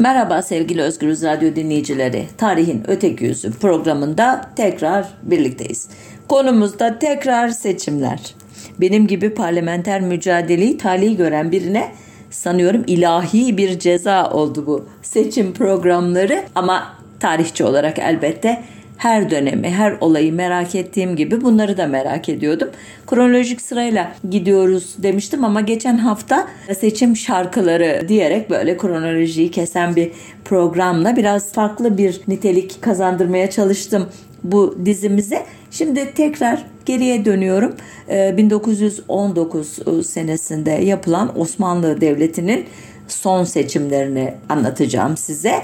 Merhaba sevgili Özgürüz Radyo dinleyicileri. Tarihin Öteki Yüzü programında tekrar birlikteyiz. Konumuzda tekrar seçimler. Benim gibi parlamenter mücadeleyi tali gören birine sanıyorum ilahi bir ceza oldu bu seçim programları ama tarihçi olarak elbette her dönemi, her olayı merak ettiğim gibi bunları da merak ediyordum. Kronolojik sırayla gidiyoruz demiştim ama geçen hafta seçim şarkıları diyerek böyle kronolojiyi kesen bir programla biraz farklı bir nitelik kazandırmaya çalıştım bu dizimize. Şimdi tekrar geriye dönüyorum. 1919 ee, senesinde yapılan Osmanlı Devleti'nin son seçimlerini anlatacağım size.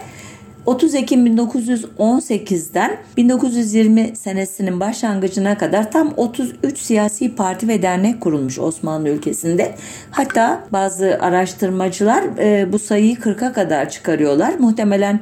30 Ekim 1918'den 1920 senesinin başlangıcına kadar tam 33 siyasi parti ve dernek kurulmuş Osmanlı ülkesinde. Hatta bazı araştırmacılar e, bu sayıyı 40'a kadar çıkarıyorlar. Muhtemelen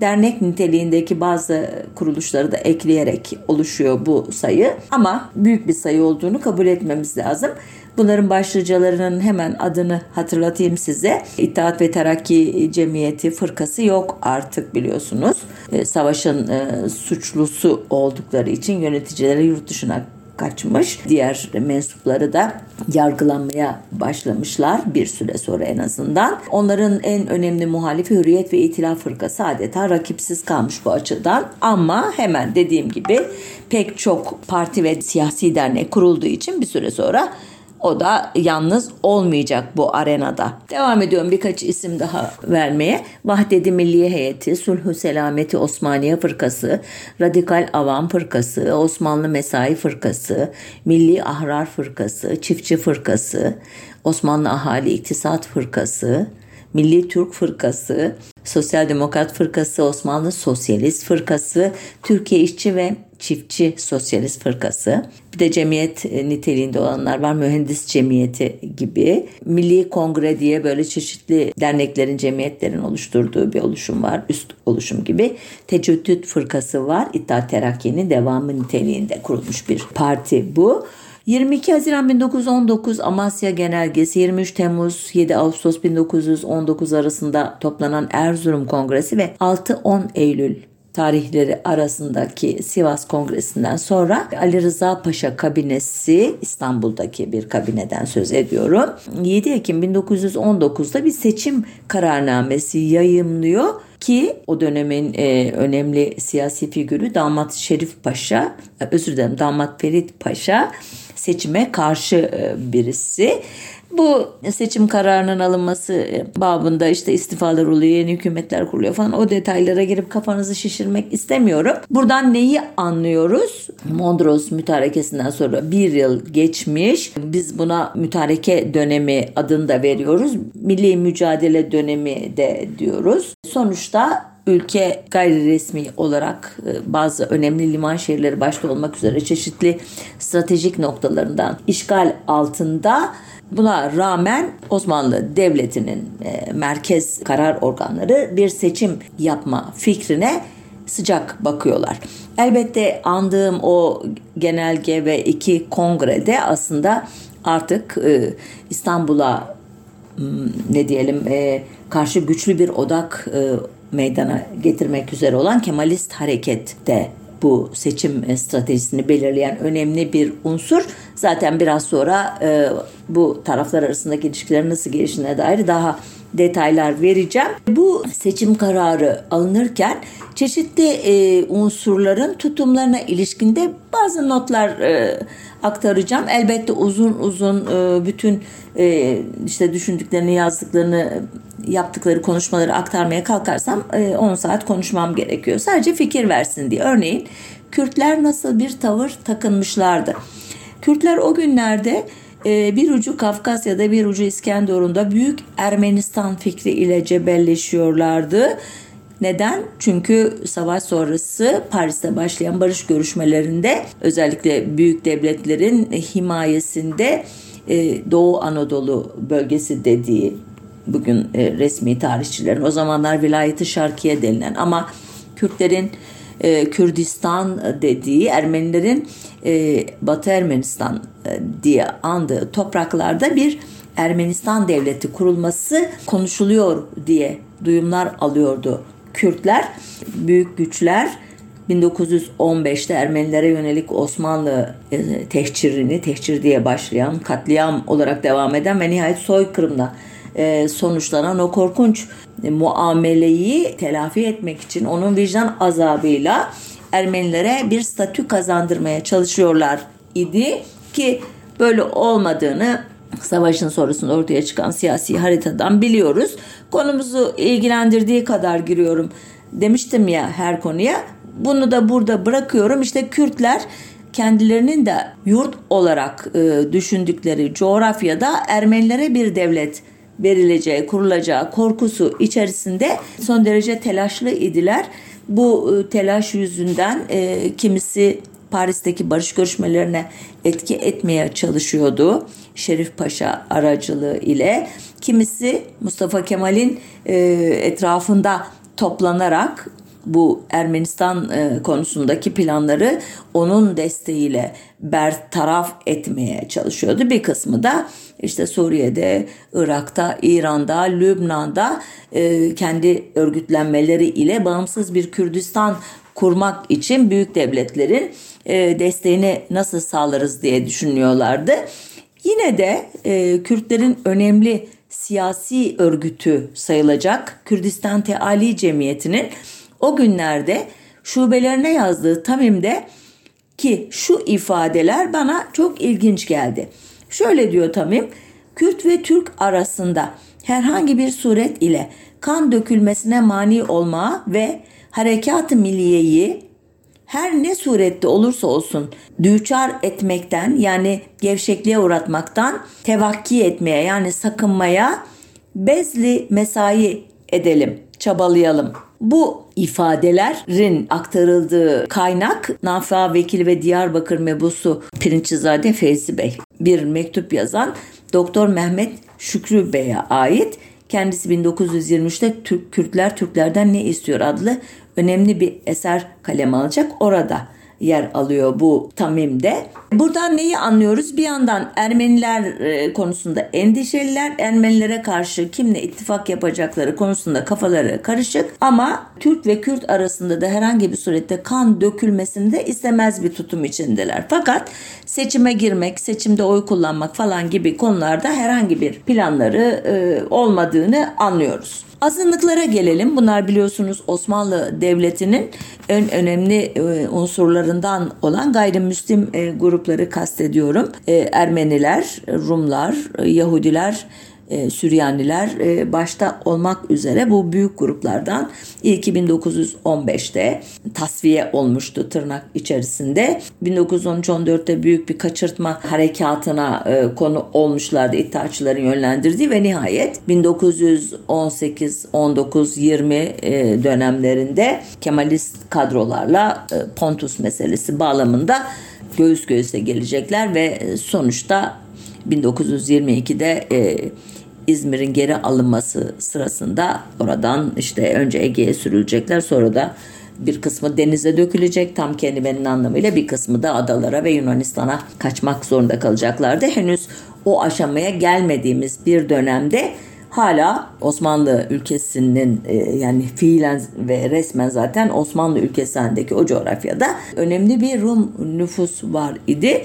dernek niteliğindeki bazı kuruluşları da ekleyerek oluşuyor bu sayı. Ama büyük bir sayı olduğunu kabul etmemiz lazım. Bunların başlıcalarının hemen adını hatırlatayım size. İttihat ve Terakki Cemiyeti fırkası yok artık biliyorsunuz. E, savaşın e, suçlusu oldukları için yöneticileri yurt dışına kaçmış. Diğer mensupları da yargılanmaya başlamışlar bir süre sonra en azından. Onların en önemli muhalifi Hürriyet ve İtilaf Fırkası adeta rakipsiz kalmış bu açıdan. Ama hemen dediğim gibi pek çok parti ve siyasi dernek kurulduğu için bir süre sonra o da yalnız olmayacak bu arenada. Devam ediyorum birkaç isim daha vermeye. Vahdedi Milliye Heyeti, Sulhu Selameti Osmaniye Fırkası, Radikal Avam Fırkası, Osmanlı Mesai Fırkası, Milli Ahrar Fırkası, Çiftçi Fırkası, Osmanlı Ahali İktisat Fırkası, Milli Türk Fırkası, Sosyal Demokrat Fırkası, Osmanlı Sosyalist Fırkası, Türkiye İşçi ve Çiftçi Sosyalist Fırkası. Bir de cemiyet e, niteliğinde olanlar var. Mühendis Cemiyeti gibi. Milli Kongre diye böyle çeşitli derneklerin, cemiyetlerin oluşturduğu bir oluşum var. Üst oluşum gibi. Tecüddüt Fırkası var. İttihat Terakki'nin devamı niteliğinde kurulmuş bir parti bu. 22 Haziran 1919 Amasya Genelgesi 23 Temmuz 7 Ağustos 1919 arasında toplanan Erzurum Kongresi ve 6-10 Eylül tarihleri arasındaki Sivas Kongresi'nden sonra Ali Rıza Paşa kabinesi İstanbul'daki bir kabineden söz ediyorum. 7 Ekim 1919'da bir seçim kararnamesi yayımlıyor ki o dönemin e, önemli siyasi figürü damat Şerif Paşa, özür dilerim damat Ferit Paşa seçime karşı e, birisi. Bu seçim kararının alınması babında işte istifalar oluyor, yeni hükümetler kuruluyor falan o detaylara girip kafanızı şişirmek istemiyorum. Buradan neyi anlıyoruz? Mondros mütarekesinden sonra bir yıl geçmiş. Biz buna mütareke dönemi adını da veriyoruz. Milli mücadele dönemi de diyoruz. Sonuçta ülke gayri resmi olarak e, bazı önemli liman şehirleri başta olmak üzere çeşitli stratejik noktalarından işgal altında Buna rağmen Osmanlı Devleti'nin e, merkez karar organları bir seçim yapma fikrine sıcak bakıyorlar. Elbette andığım o genelge ve iki kongrede aslında artık e, İstanbul'a ne diyelim e, karşı güçlü bir odak e, meydana getirmek üzere olan Kemalist hareket de bu seçim e, stratejisini belirleyen önemli bir unsur. Zaten biraz sonra e, bu taraflar arasındaki ilişkilerin nasıl gelişine dair daha detaylar vereceğim. Bu seçim kararı alınırken çeşitli e, unsurların tutumlarına ilişkinde bazı notlar e, aktaracağım. Elbette uzun uzun e, bütün e, işte düşündüklerini, yazdıklarını, yaptıkları konuşmaları aktarmaya kalkarsam e, 10 saat konuşmam gerekiyor. Sadece fikir versin diye. Örneğin Kürtler nasıl bir tavır takınmışlardı. Kürtler o günlerde bir ucu Kafkasya'da bir ucu İskenderun'da büyük Ermenistan fikri ile cebelleşiyorlardı. Neden? Çünkü savaş sonrası Paris'te başlayan barış görüşmelerinde özellikle büyük devletlerin himayesinde e, Doğu Anadolu bölgesi dediği bugün e, resmi tarihçilerin o zamanlar vilayeti şarkiye denilen ama Kürtlerin e, Kürdistan dediği Ermenilerin e, Batı Ermenistan e, diye andığı topraklarda bir Ermenistan devleti kurulması konuşuluyor diye duyumlar alıyordu Kürtler. Büyük güçler 1915'te Ermenilere yönelik Osmanlı e, tehcirini, tehcir diye başlayan, katliam olarak devam eden ve nihayet soykırımla e, sonuçlanan o korkunç muameleyi telafi etmek için onun vicdan azabıyla Ermenilere bir statü kazandırmaya çalışıyorlar idi ki böyle olmadığını savaşın sonrasında ortaya çıkan siyasi haritadan biliyoruz. Konumuzu ilgilendirdiği kadar giriyorum demiştim ya her konuya. Bunu da burada bırakıyorum. İşte Kürtler kendilerinin de yurt olarak e, düşündükleri coğrafyada Ermenilere bir devlet verileceği, kurulacağı korkusu içerisinde son derece telaşlı idiler. Bu e, telaş yüzünden e, kimisi Paris'teki barış görüşmelerine etki etmeye çalışıyordu. Şerif Paşa aracılığı ile kimisi Mustafa Kemal'in e, etrafında toplanarak bu Ermenistan e, konusundaki planları onun desteğiyle bertaraf etmeye çalışıyordu. Bir kısmı da işte Suriye'de, Irak'ta, İran'da, Lübnan'da e, kendi örgütlenmeleri ile bağımsız bir Kürdistan kurmak için büyük devletlerin e, desteğini nasıl sağlarız diye düşünüyorlardı. Yine de e, Kürtlerin önemli siyasi örgütü sayılacak Kürdistan Teali Cemiyeti'nin o günlerde şubelerine yazdığı Tamim'de ki şu ifadeler bana çok ilginç geldi. Şöyle diyor Tamim, Kürt ve Türk arasında herhangi bir suret ile kan dökülmesine mani olma ve harekat-ı milliyeyi her ne surette olursa olsun düçar etmekten yani gevşekliğe uğratmaktan tevakki etmeye yani sakınmaya bezli mesai edelim, çabalayalım. Bu ifadelerin aktarıldığı kaynak Nafa Vekili ve Diyarbakır Mebusu Pirinçizade Feyzi Bey. Bir mektup yazan Doktor Mehmet Şükrü Bey'e ait. Kendisi 1923'te Türk Kürtler Türklerden ne istiyor adlı önemli bir eser kaleme alacak. Orada yer alıyor bu Tamim'de. Buradan neyi anlıyoruz? Bir yandan Ermeniler e, konusunda endişeliler. Ermenilere karşı kimle ittifak yapacakları konusunda kafaları karışık ama Türk ve Kürt arasında da herhangi bir surette kan dökülmesini de istemez bir tutum içindeler. Fakat seçime girmek, seçimde oy kullanmak falan gibi konularda herhangi bir planları e, olmadığını anlıyoruz. Azınlıklara gelelim. Bunlar biliyorsunuz Osmanlı Devleti'nin en önemli e, unsurlarından olan gayrimüslim e, grupları kastediyorum. E, Ermeniler, Rumlar, Yahudiler, e, Süryaniler e, başta olmak üzere bu büyük gruplardan ilk 1915'te tasfiye olmuştu tırnak içerisinde. 1913-14'te büyük bir kaçırtma harekatına e, konu olmuşlardı İttihatçıların yönlendirdiği ve nihayet 1918, 19, 20 dönemlerinde Kemalist kadrolarla Pontus meselesi bağlamında göğüs göğüse gelecekler ve sonuçta 1922'de e, İzmir'in geri alınması sırasında oradan işte önce Ege'ye sürülecekler sonra da bir kısmı denize dökülecek tam kelimenin anlamıyla bir kısmı da adalara ve Yunanistan'a kaçmak zorunda kalacaklardı. Henüz o aşamaya gelmediğimiz bir dönemde hala Osmanlı ülkesinin e, yani fiilen ve resmen zaten Osmanlı ülkesindeki o coğrafyada önemli bir Rum nüfus var idi.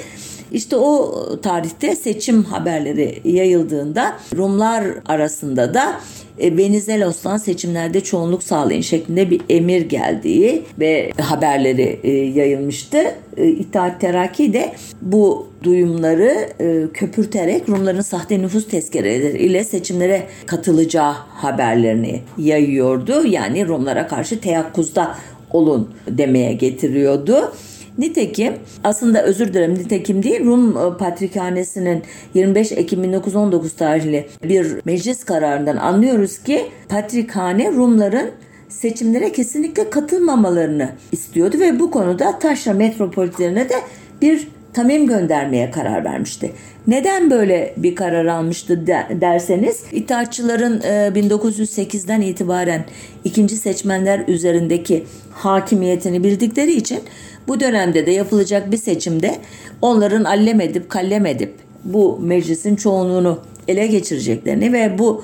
İşte o tarihte seçim haberleri yayıldığında Rumlar arasında da e, Venizelos'tan seçimlerde çoğunluk sağlayın şeklinde bir emir geldiği ve haberleri e, yayılmıştı. E, İttihat Terakki de bu duyumları köpürterek Rumların sahte nüfus tezkereleri ile seçimlere katılacağı haberlerini yayıyordu. Yani Rumlara karşı teyakkuzda olun demeye getiriyordu. Nitekim aslında özür dilerim nitekim değil Rum e, Patrikhanesi'nin 25 Ekim 1919 tarihli bir meclis kararından anlıyoruz ki Patrikhane Rumların seçimlere kesinlikle katılmamalarını istiyordu ve bu konuda Taşra metropolitlerine de bir tamim göndermeye karar vermişti. Neden böyle bir karar almıştı derseniz İttihatçıların 1908'den e, itibaren ikinci seçmenler üzerindeki hakimiyetini bildikleri için bu dönemde de yapılacak bir seçimde onların allem edip kallem edip bu meclisin çoğunluğunu ele geçireceklerini ve bu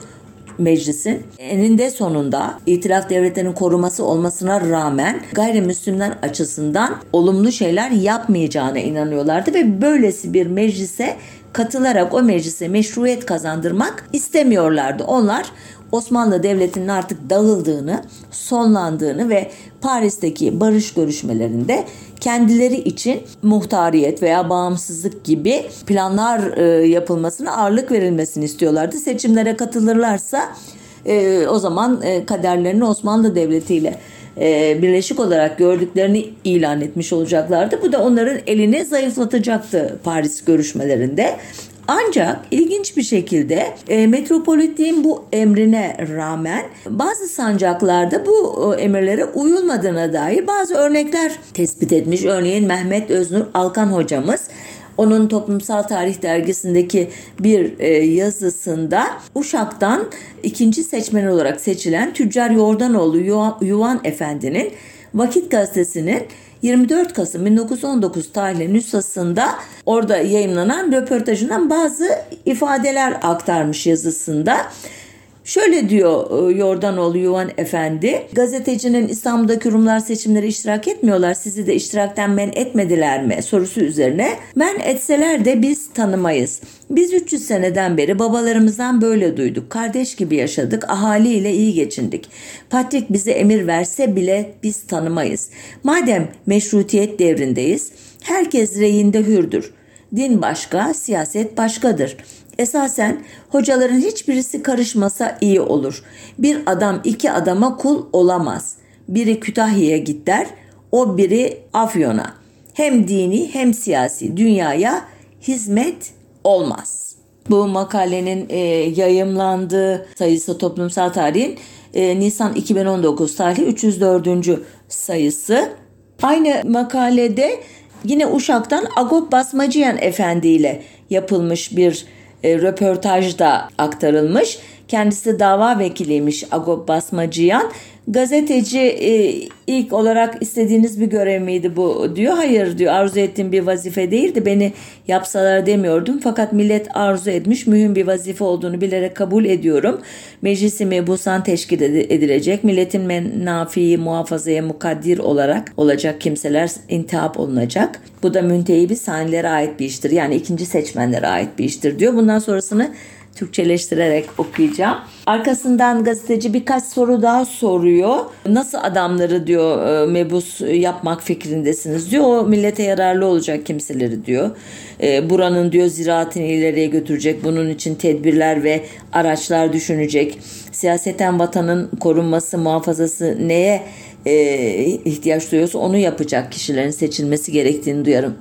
meclisin eninde sonunda itilaf devletlerinin koruması olmasına rağmen gayrimüslimler açısından olumlu şeyler yapmayacağına inanıyorlardı ve böylesi bir meclise katılarak o meclise meşruiyet kazandırmak istemiyorlardı. Onlar Osmanlı Devleti'nin artık dağıldığını, sonlandığını ve Paris'teki barış görüşmelerinde kendileri için muhtariyet veya bağımsızlık gibi planlar e, yapılmasına ağırlık verilmesini istiyorlardı. Seçimlere katılırlarsa e, o zaman e, kaderlerini Osmanlı Devleti ile e, birleşik olarak gördüklerini ilan etmiş olacaklardı. Bu da onların elini zayıflatacaktı Paris görüşmelerinde. Ancak ilginç bir şekilde e, metropolitliğin bu emrine rağmen bazı sancaklarda bu e, emirlere uyulmadığına dair bazı örnekler tespit etmiş. Örneğin Mehmet Öznur Alkan hocamız onun Toplumsal Tarih dergisindeki bir e, yazısında Uşak'tan ikinci seçmen olarak seçilen Tüccar Yordanoğlu Yuvan Efendi'nin Vakit Gazetesi'nin 24 Kasım 1919 tarihli nüshasında orada yayınlanan röportajından bazı ifadeler aktarmış yazısında. Şöyle diyor e, Yordanoğlu Yuvan Efendi, gazetecinin İstanbul'daki Rumlar seçimleri iştirak etmiyorlar, sizi de iştirakten men etmediler mi sorusu üzerine men etseler de biz tanımayız. Biz 300 seneden beri babalarımızdan böyle duyduk. Kardeş gibi yaşadık, ahaliyle iyi geçindik. Patrik bize emir verse bile biz tanımayız. Madem meşrutiyet devrindeyiz, herkes reyinde hürdür. Din başka, siyaset başkadır. Esasen hocaların hiçbirisi karışmasa iyi olur. Bir adam iki adama kul olamaz. Biri Kütahya'ya git der, o biri Afyon'a. Hem dini hem siyasi dünyaya hizmet olmaz. Bu makalenin e, yayımlandığı sayısı toplumsal tarihin e, Nisan 2019 tarihi 304. sayısı. Aynı makalede yine Uşak'tan Agop Basmacıyan Efendi ile yapılmış bir e, röportajda aktarılmış. Kendisi dava vekiliymiş Agop Basmacıyan. Gazeteci e, ilk olarak istediğiniz bir görev miydi bu diyor. Hayır diyor arzu ettiğim bir vazife değildi. Beni yapsalar demiyordum. Fakat millet arzu etmiş mühim bir vazife olduğunu bilerek kabul ediyorum. Meclisi mebusan teşkil edilecek. Milletin menafiyi muhafazaya mukaddir olarak olacak kimseler intihap olunacak. Bu da müntehibi sanilere ait bir iştir. Yani ikinci seçmenlere ait bir iştir diyor. Bundan sonrasını Türkçeleştirerek okuyacağım. Arkasından gazeteci birkaç soru daha soruyor. Nasıl adamları diyor e, mebus yapmak fikrindesiniz diyor. O millete yararlı olacak kimseleri diyor. E, buranın diyor ziraatini ileriye götürecek. Bunun için tedbirler ve araçlar düşünecek. Siyaseten vatanın korunması, muhafazası neye e, ihtiyaç duyuyorsa onu yapacak kişilerin seçilmesi gerektiğini duyarım,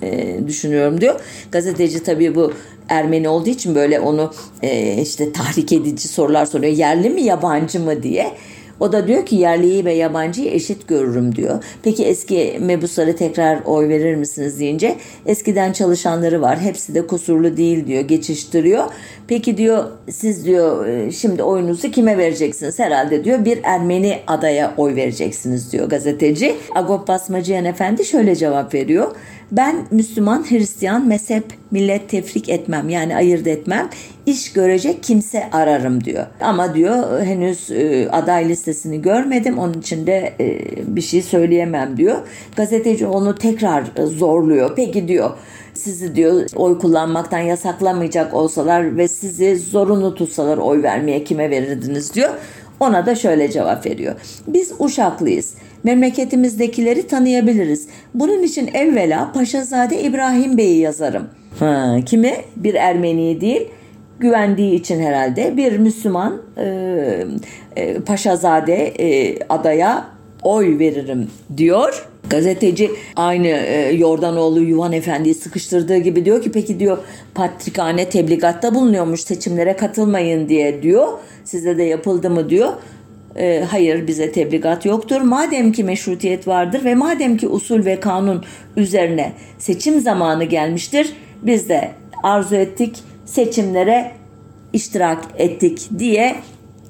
düşünüyorum diyor. Gazeteci tabii bu Ermeni olduğu için böyle onu e, işte tahrik edici sorular soruyor. Yerli mi yabancı mı diye. O da diyor ki yerliyi ve yabancıyı eşit görürüm diyor. Peki eski mebuslara tekrar oy verir misiniz deyince eskiden çalışanları var. Hepsi de kusurlu değil diyor. Geçiştiriyor. Peki diyor siz diyor e, şimdi oyunuzu kime vereceksiniz? Herhalde diyor bir Ermeni adaya oy vereceksiniz diyor gazeteci. Agop Basmacıyan Efendi şöyle cevap veriyor. Ben Müslüman, Hristiyan, mezhep, millet tefrik etmem yani ayırt etmem. İş görecek kimse ararım diyor. Ama diyor henüz e, aday listesini görmedim onun için de e, bir şey söyleyemem diyor. Gazeteci onu tekrar zorluyor. Peki diyor sizi diyor oy kullanmaktan yasaklamayacak olsalar ve sizi zorunlu tutsalar oy vermeye kime verirdiniz diyor. Ona da şöyle cevap veriyor. Biz Uşaklıyız. Memleketimizdekileri tanıyabiliriz. Bunun için evvela Paşazade İbrahim Bey'i yazarım. Ha, kimi? Bir Ermeni değil güvendiği için herhalde bir Müslüman e, e, Paşazade e, adaya oy veririm diyor. Gazeteci aynı e, Yordanoğlu Yuvan Efendi'yi sıkıştırdığı gibi diyor ki peki diyor patrikhane tebligatta bulunuyormuş seçimlere katılmayın diye diyor. Size de yapıldı mı diyor. E, hayır bize tebligat yoktur. Madem ki meşrutiyet vardır ve madem ki usul ve kanun üzerine seçim zamanı gelmiştir biz de arzu ettik seçimlere iştirak ettik diye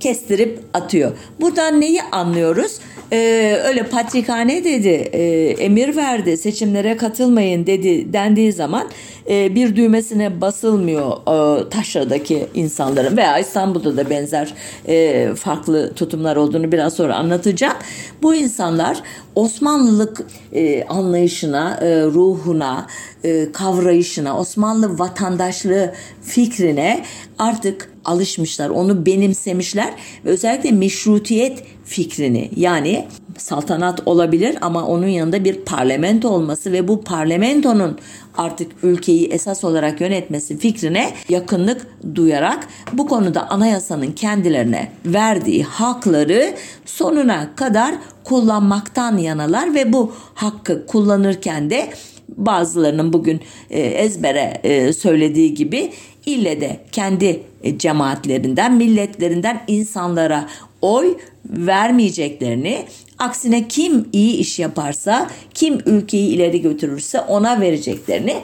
kestirip atıyor. Buradan neyi anlıyoruz? Ee, öyle patrikhane dedi, e, emir verdi, seçimlere katılmayın dedi dendiği zaman e, bir düğmesine basılmıyor e, taşradaki insanların veya İstanbul'da da benzer e, farklı tutumlar olduğunu biraz sonra anlatacağım. Bu insanlar Osmanlılık e, anlayışına, e, ruhuna, e, kavrayışına, Osmanlı vatandaşlığı fikrine artık alışmışlar. Onu benimsemişler ve özellikle meşrutiyet fikrini yani saltanat olabilir ama onun yanında bir parlamento olması ve bu parlamentonun artık ülkeyi esas olarak yönetmesi fikrine yakınlık duyarak bu konuda anayasanın kendilerine verdiği hakları sonuna kadar kullanmaktan yanalar ve bu hakkı kullanırken de bazılarının bugün e, ezbere e, söylediği gibi ille de kendi e, cemaatlerinden, milletlerinden insanlara oy vermeyeceklerini aksine kim iyi iş yaparsa, kim ülkeyi ileri götürürse ona vereceklerini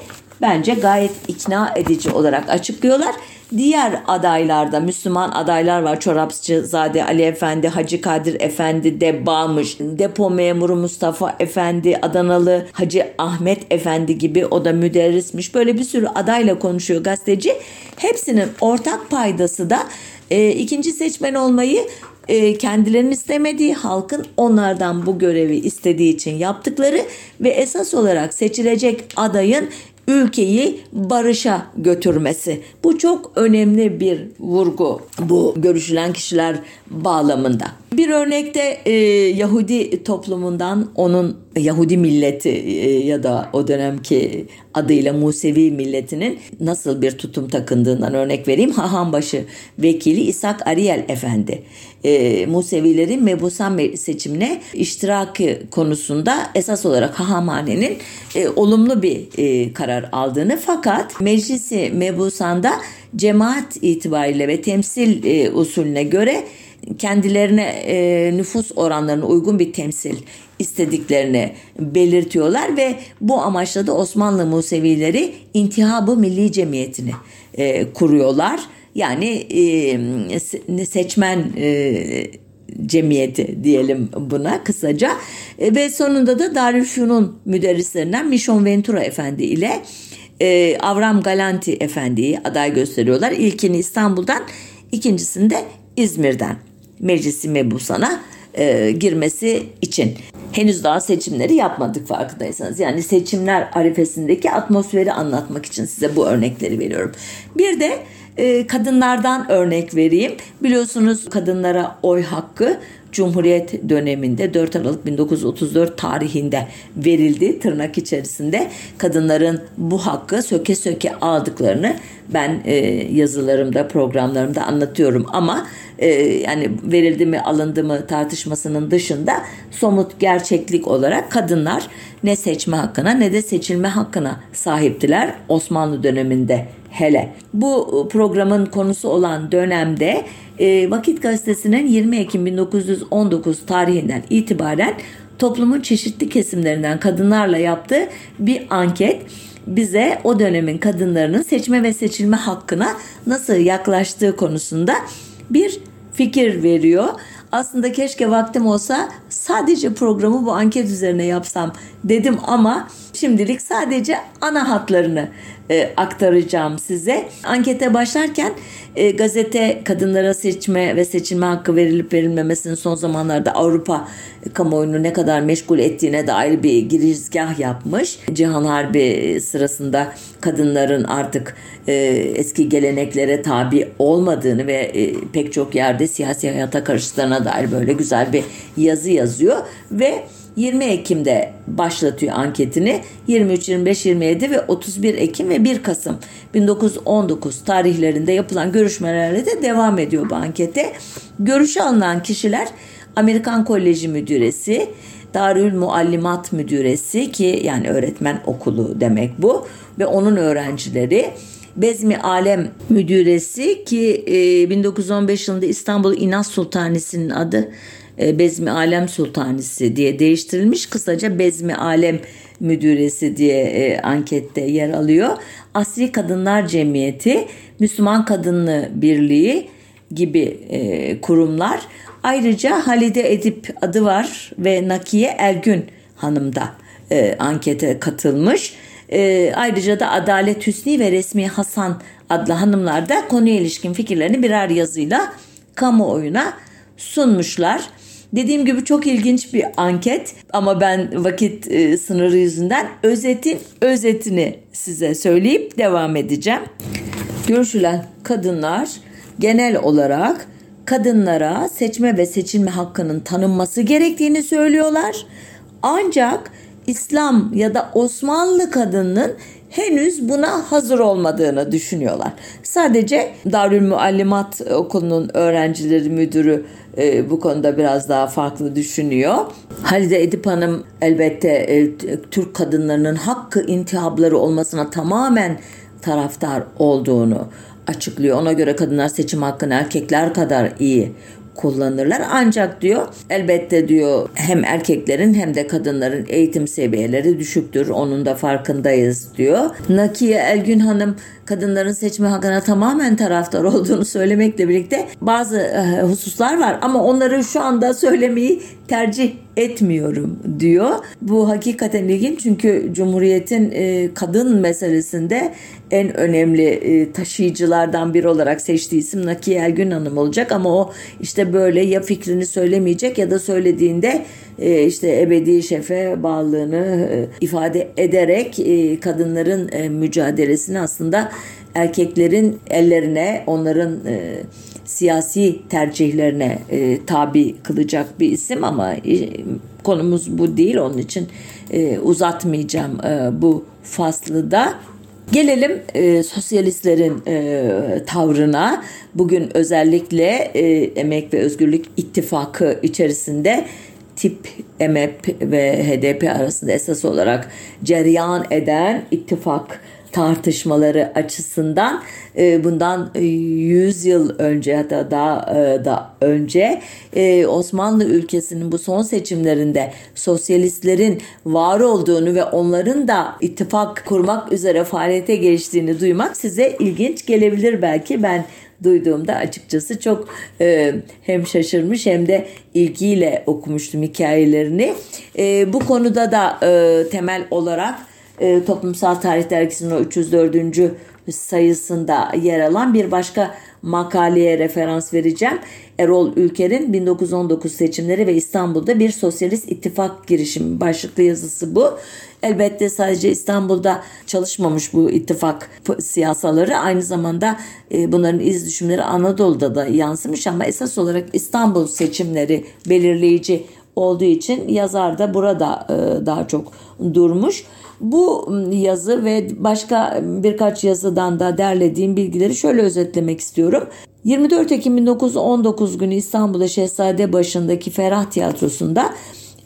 bence gayet ikna edici olarak açıklıyorlar. Diğer adaylarda Müslüman adaylar var. Çorapçı Zade Ali Efendi, Hacı Kadir Efendi de bağmış. Depo memuru Mustafa Efendi, Adanalı Hacı Ahmet Efendi gibi o da müderrismiş. Böyle bir sürü adayla konuşuyor gazeteci. Hepsinin ortak paydası da e, ikinci seçmen olmayı e, kendilerinin istemediği halkın onlardan bu görevi istediği için yaptıkları ve esas olarak seçilecek adayın ülkeyi barışa götürmesi. Bu çok önemli bir vurgu bu görüşülen kişiler bağlamında. Bir örnekte e, Yahudi toplumundan onun Yahudi milleti e, ya da o dönemki adıyla Musevi milletinin nasıl bir tutum takındığından örnek vereyim. Hahambaşı vekili İshak Ariel Efendi e, Musevilerin Mebusan seçimine iştirakı konusunda esas olarak Hahamhane'nin e, olumlu bir e, karar aldığını fakat meclisi Mebusan'da cemaat itibariyle ve temsil usulüne göre kendilerine e, nüfus oranlarına uygun bir temsil istediklerini belirtiyorlar ve bu amaçla da Osmanlı Musevileri İntihabı Milli Cemiyeti'ni e, kuruyorlar. Yani e, seçmen e, cemiyeti diyelim buna kısaca e, ve sonunda da Darülfünun müderrislerinden Mişon Ventura Efendi ile e, Avram Galanti Efendi'yi aday gösteriyorlar. İlkini İstanbul'dan, ikincisini de İzmir'den meclisi mebusana e, girmesi için. Henüz daha seçimleri yapmadık farkındaysanız. Yani seçimler arifesindeki atmosferi anlatmak için size bu örnekleri veriyorum. Bir de e, kadınlardan örnek vereyim. Biliyorsunuz kadınlara oy hakkı Cumhuriyet döneminde 4 Aralık 1934 tarihinde verildi tırnak içerisinde. Kadınların bu hakkı söke söke aldıklarını ben e, yazılarımda programlarımda anlatıyorum. Ama e, yani verildi mi alındı mı tartışmasının dışında somut gerçeklik olarak kadınlar ne seçme hakkına ne de seçilme hakkına sahiptiler Osmanlı döneminde hele. Bu programın konusu olan dönemde e, Vakit Gazetesi'nin 20 Ekim 1919 tarihinden itibaren toplumun çeşitli kesimlerinden kadınlarla yaptığı bir anket bize o dönemin kadınlarının seçme ve seçilme hakkına nasıl yaklaştığı konusunda bir fikir veriyor. Aslında keşke vaktim olsa sadece programı bu anket üzerine yapsam dedim ama şimdilik sadece ana hatlarını e, aktaracağım size. Ankete başlarken e, gazete kadınlara seçme ve seçilme hakkı verilip verilmemesinin son zamanlarda Avrupa kamuoyunu ne kadar meşgul ettiğine dair bir girizgah yapmış. Cihan Harbi sırasında kadınların artık e, eski geleneklere tabi olmadığını ve e, pek çok yerde siyasi hayata karıştığına dair böyle güzel bir yazı yazıyor ve 20 Ekim'de başlatıyor anketini. 23, 25, 27 ve 31 Ekim ve 1 Kasım 1919 tarihlerinde yapılan görüşmelerle de devam ediyor bu ankete. Görüşe alınan kişiler Amerikan Koleji Müdüresi, Darül Muallimat Müdüresi ki yani öğretmen okulu demek bu ve onun öğrencileri Bezmi Alem Müdüresi ki 1915 yılında İstanbul İnas Sultanisi'nin adı e, Bezmi Alem Sultanisi diye değiştirilmiş. Kısaca Bezmi Alem Müdüresi diye e, ankette yer alıyor. Asri Kadınlar Cemiyeti, Müslüman Kadınlı Birliği, gibi e, kurumlar. Ayrıca Halide Edip adı var ve Nakiye Ergün Hanım da e, ankete katılmış. E, ayrıca da Adalet Hüsni ve Resmi Hasan adlı hanımlar da konuya ilişkin fikirlerini birer yazıyla kamuoyuna sunmuşlar. Dediğim gibi çok ilginç bir anket ama ben vakit e, sınırı yüzünden özetin özetini size söyleyip devam edeceğim. Görüşülen kadınlar genel olarak kadınlara seçme ve seçilme hakkının tanınması gerektiğini söylüyorlar. Ancak İslam ya da Osmanlı kadının henüz buna hazır olmadığını düşünüyorlar. Sadece Darül Muallimat Okulu'nun öğrencileri müdürü e, bu konuda biraz daha farklı düşünüyor. Halide Edip Hanım elbette e, Türk kadınlarının hakkı intihabları olmasına tamamen taraftar olduğunu açıklıyor. Ona göre kadınlar seçim hakkını erkekler kadar iyi kullanırlar. Ancak diyor elbette diyor hem erkeklerin hem de kadınların eğitim seviyeleri düşüktür. Onun da farkındayız diyor. Nakiye Elgün Hanım kadınların seçme hakkına tamamen taraftar olduğunu söylemekle birlikte bazı e, hususlar var ama onları şu anda söylemeyi tercih etmiyorum diyor. Bu hakikaten ilginç çünkü Cumhuriyet'in e, kadın meselesinde en önemli e, taşıyıcılardan biri olarak seçtiği isim Nakiye Ergün Hanım olacak ama o işte böyle ya fikrini söylemeyecek ya da söylediğinde e, işte ebedi şefe bağlılığını e, ifade ederek kadınların mücadelesini aslında erkeklerin ellerine onların siyasi tercihlerine e, tabi kılacak bir isim ama e, konumuz bu değil onun için e, uzatmayacağım e, bu faslı da. Gelelim e, sosyalistlerin e, tavrına. Bugün özellikle e, Emek ve Özgürlük İttifakı içerisinde tip MHP ve HDP arasında esas olarak cereyan eden ittifak tartışmaları açısından e, bundan 100 yıl önce da daha e, da önce e, Osmanlı ülkesinin bu son seçimlerinde sosyalistlerin var olduğunu ve onların da ittifak kurmak üzere faaliyete geçtiğini duymak size ilginç gelebilir belki. Ben duyduğumda açıkçası çok e, hem şaşırmış hem de ilgiyle okumuştum hikayelerini. E, bu konuda da e, temel olarak e, Toplumsal Tarih Dergisi'nin o 304. sayısında yer alan bir başka makaleye referans vereceğim. Erol Ülker'in 1919 seçimleri ve İstanbul'da bir sosyalist ittifak girişimi başlıklı yazısı bu. Elbette sadece İstanbul'da çalışmamış bu ittifak siyasaları aynı zamanda e, bunların iz düşümleri Anadolu'da da yansımış ama esas olarak İstanbul seçimleri belirleyici olduğu için yazar da burada e, daha çok durmuş. Bu yazı ve başka birkaç yazıdan da derlediğim bilgileri şöyle özetlemek istiyorum. 24 Ekim 1919 günü İstanbul'da Şehzade başındaki Ferah Tiyatrosu'nda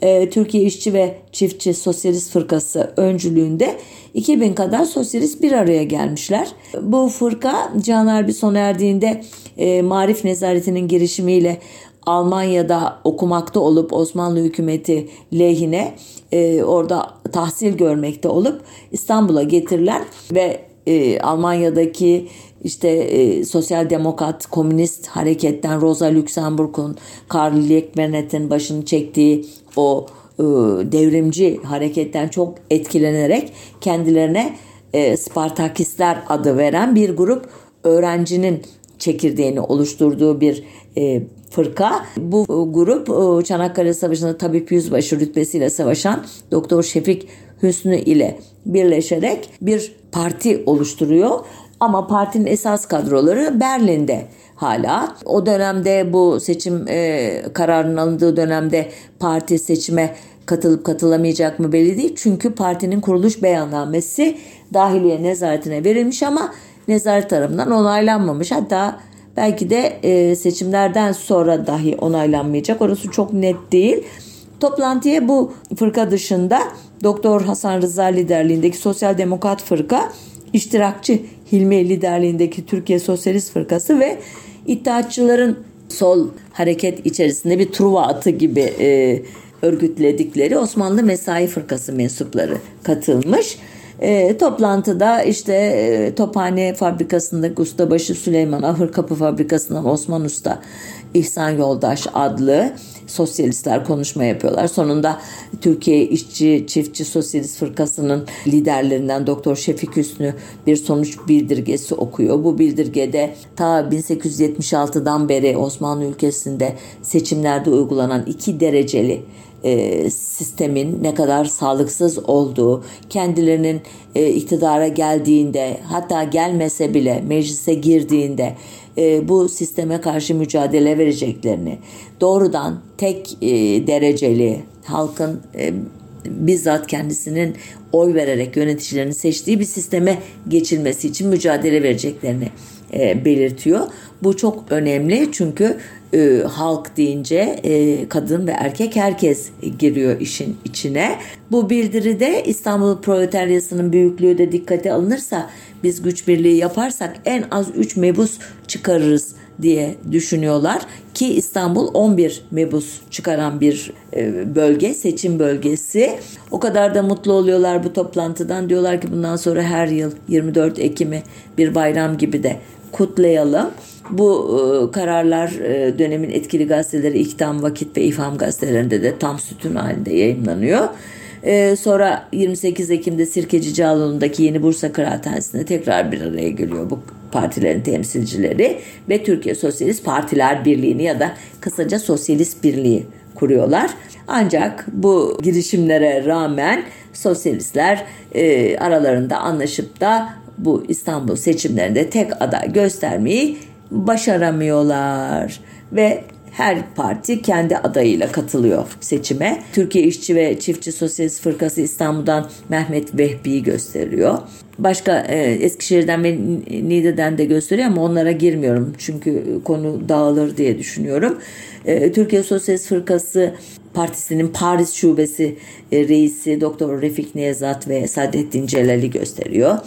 e, Türkiye İşçi ve Çiftçi Sosyalist Fırkası öncülüğünde 2000 kadar sosyalist bir araya gelmişler. Bu fırka Can Harbi sona erdiğinde e, Marif Nezareti'nin girişimiyle Almanya'da okumakta olup Osmanlı hükümeti lehine e, orada tahsil görmekte olup İstanbul'a getirilen ve e, Almanya'daki işte e, sosyal demokrat komünist hareketten Rosa Luxemburg'un Karl Liebknecht'in başını çektiği o e, devrimci hareketten çok etkilenerek kendilerine e, Spartakistler adı veren bir grup öğrencinin çekirdeğini oluşturduğu bir e, fırka. Bu grup e, Çanakkale Savaşı'nda tabip yüzbaşı rütbesiyle savaşan Doktor Şefik Hüsnü ile birleşerek bir parti oluşturuyor. Ama partinin esas kadroları Berlin'de hala. O dönemde bu seçim e, kararının alındığı dönemde parti seçime katılıp katılamayacak mı belli değil. Çünkü partinin kuruluş beyannamesi dahiliye nezaretine verilmiş ama nezaret tarafından onaylanmamış. Hatta belki de e, seçimlerden sonra dahi onaylanmayacak. Orası çok net değil. Toplantıya bu fırka dışında Doktor Hasan Rıza liderliğindeki Sosyal Demokrat Fırka, iştirakçı Hilmi liderliğindeki Türkiye Sosyalist Fırkası ve İttihatçıların sol hareket içerisinde bir truva atı gibi e, örgütledikleri Osmanlı Mesai Fırkası mensupları katılmış. E, toplantıda işte e, Tophane fabrikasındaki ustabaşı Süleyman Ahır Kapı fabrikasından Osman Usta İhsan Yoldaş adlı sosyalistler konuşma yapıyorlar. Sonunda Türkiye İşçi Çiftçi Sosyalist Fırkası'nın liderlerinden Doktor Şefik Hüsnü bir sonuç bildirgesi okuyor. Bu bildirgede ta 1876'dan beri Osmanlı ülkesinde seçimlerde uygulanan iki dereceli e, sistemin ne kadar sağlıksız olduğu, kendilerinin e, iktidara geldiğinde hatta gelmese bile meclise girdiğinde e, bu sisteme karşı mücadele vereceklerini, doğrudan tek e, dereceli halkın e, bizzat kendisinin oy vererek yöneticilerini seçtiği bir sisteme geçilmesi için mücadele vereceklerini e, belirtiyor. Bu çok önemli çünkü e, halk deyince e, kadın ve erkek herkes giriyor işin içine. Bu bildiride İstanbul Proletaryası'nın büyüklüğü de dikkate alınırsa biz güç birliği yaparsak en az 3 mebus çıkarırız diye düşünüyorlar ki İstanbul 11 mebus çıkaran bir e, bölge, seçim bölgesi. O kadar da mutlu oluyorlar bu toplantıdan. Diyorlar ki bundan sonra her yıl 24 Ekim'i bir bayram gibi de kutlayalım. Bu e, kararlar e, dönemin etkili gazeteleri İktam, Vakit ve İfham gazetelerinde de tam sütun halinde yayınlanıyor. E, sonra 28 Ekim'de Sirkeci Cağaloğlu'ndaki Yeni Bursa Kıraathanesi'nde tekrar bir araya geliyor bu partilerin temsilcileri ve Türkiye Sosyalist Partiler Birliği'ni ya da kısaca Sosyalist Birliği kuruyorlar. Ancak bu girişimlere rağmen sosyalistler e, aralarında anlaşıp da bu İstanbul seçimlerinde tek aday göstermeyi başaramıyorlar ve her parti kendi adayıyla katılıyor seçime. Türkiye İşçi ve Çiftçi Sosyalist Fırkası İstanbul'dan Mehmet Vehbi'yi gösteriyor. Başka e, Eskişehir'den ve Niğde'den de gösteriyor ama onlara girmiyorum. Çünkü konu dağılır diye düşünüyorum. E, Türkiye Sosyalist Fırkası Partisi'nin Paris Şubesi e, reisi Doktor Refik Nevzat ve Saadettin Celal'i gösteriyor.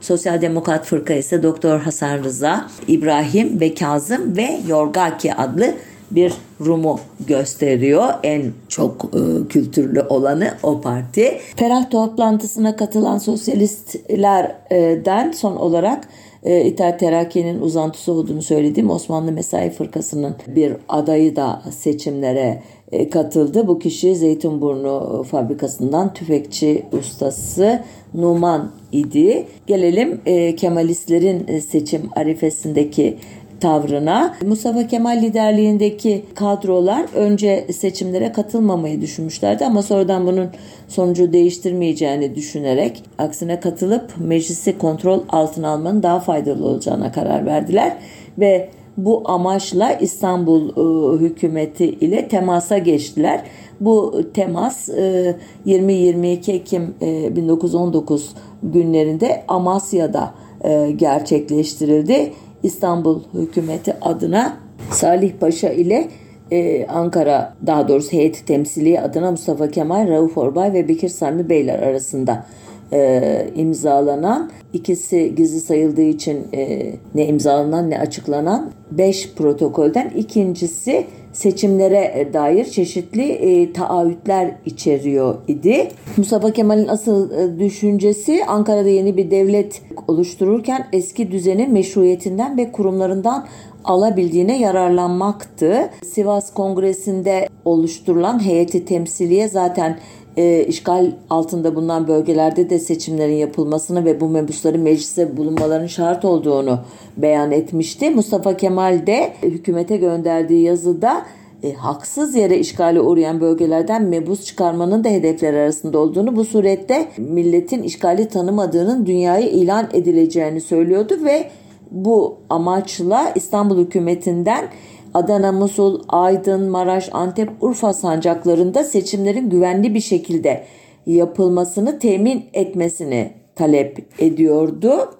Sosyal Demokrat Fırka ise Doktor Hasan Rıza, İbrahim ve Kazım ve Yorgaki adlı bir Rum'u gösteriyor. En çok e, kültürlü olanı o parti. Ferah toplantısına katılan sosyalistlerden son olarak e, İttihat Terakki'nin uzantısı olduğunu söylediğim Osmanlı Mesai Fırkası'nın bir adayı da seçimlere e, katıldı. Bu kişi Zeytinburnu fabrikasından tüfekçi ustası Numan idi. Gelelim e, Kemalistlerin e, seçim arifesindeki tavrına. Mustafa Kemal liderliğindeki kadrolar önce seçimlere katılmamayı düşünmüşlerdi ama sonradan bunun sonucu değiştirmeyeceğini düşünerek aksine katılıp meclisi kontrol altına almanın daha faydalı olacağına karar verdiler ve bu amaçla İstanbul e, hükümeti ile temasa geçtiler. Bu temas e, 20-22 Ekim e, 1919 günlerinde Amasya'da e, gerçekleştirildi. İstanbul hükümeti adına Salih Paşa ile ee, Ankara daha doğrusu heyeti temsili adına Mustafa Kemal, Rauf Orbay ve Bekir Sami Beyler arasında e, imzalanan ikisi gizli sayıldığı için e, ne imzalanan ne açıklanan 5 protokolden ikincisi seçimlere dair çeşitli e, taahhütler içeriyor idi. Mustafa Kemal'in asıl e, düşüncesi Ankara'da yeni bir devlet oluştururken eski düzenin meşruiyetinden ve kurumlarından alabildiğine yararlanmaktı. Sivas Kongresi'nde oluşturulan heyeti temsiliye zaten e, işgal altında bulunan bölgelerde de seçimlerin yapılmasını ve bu mebusların meclise bulunmalarının şart olduğunu beyan etmişti. Mustafa Kemal de hükümete gönderdiği yazıda e, haksız yere işgale uğrayan bölgelerden mebus çıkarmanın da hedefler arasında olduğunu bu surette milletin işgali tanımadığının dünyaya ilan edileceğini söylüyordu ve bu amaçla İstanbul hükümetinden Adana, Musul, Aydın, Maraş, Antep, Urfa sancaklarında seçimlerin güvenli bir şekilde yapılmasını temin etmesini talep ediyordu.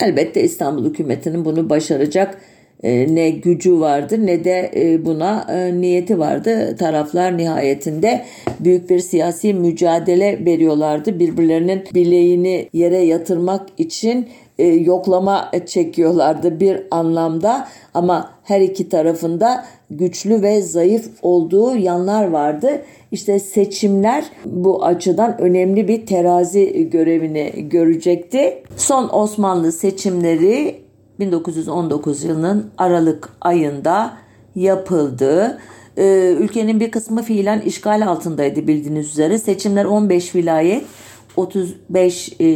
Elbette İstanbul hükümetinin bunu başaracak ne gücü vardı ne de e, buna e, niyeti vardı. Taraflar nihayetinde büyük bir siyasi mücadele veriyorlardı. Birbirlerinin bileğini yere yatırmak için yoklama çekiyorlardı bir anlamda ama her iki tarafında güçlü ve zayıf olduğu yanlar vardı. İşte seçimler bu açıdan önemli bir terazi görevini görecekti. Son Osmanlı seçimleri 1919 yılının Aralık ayında yapıldı. Ee, ülkenin bir kısmı fiilen işgal altındaydı bildiğiniz üzere. Seçimler 15 vilayet, 35 e,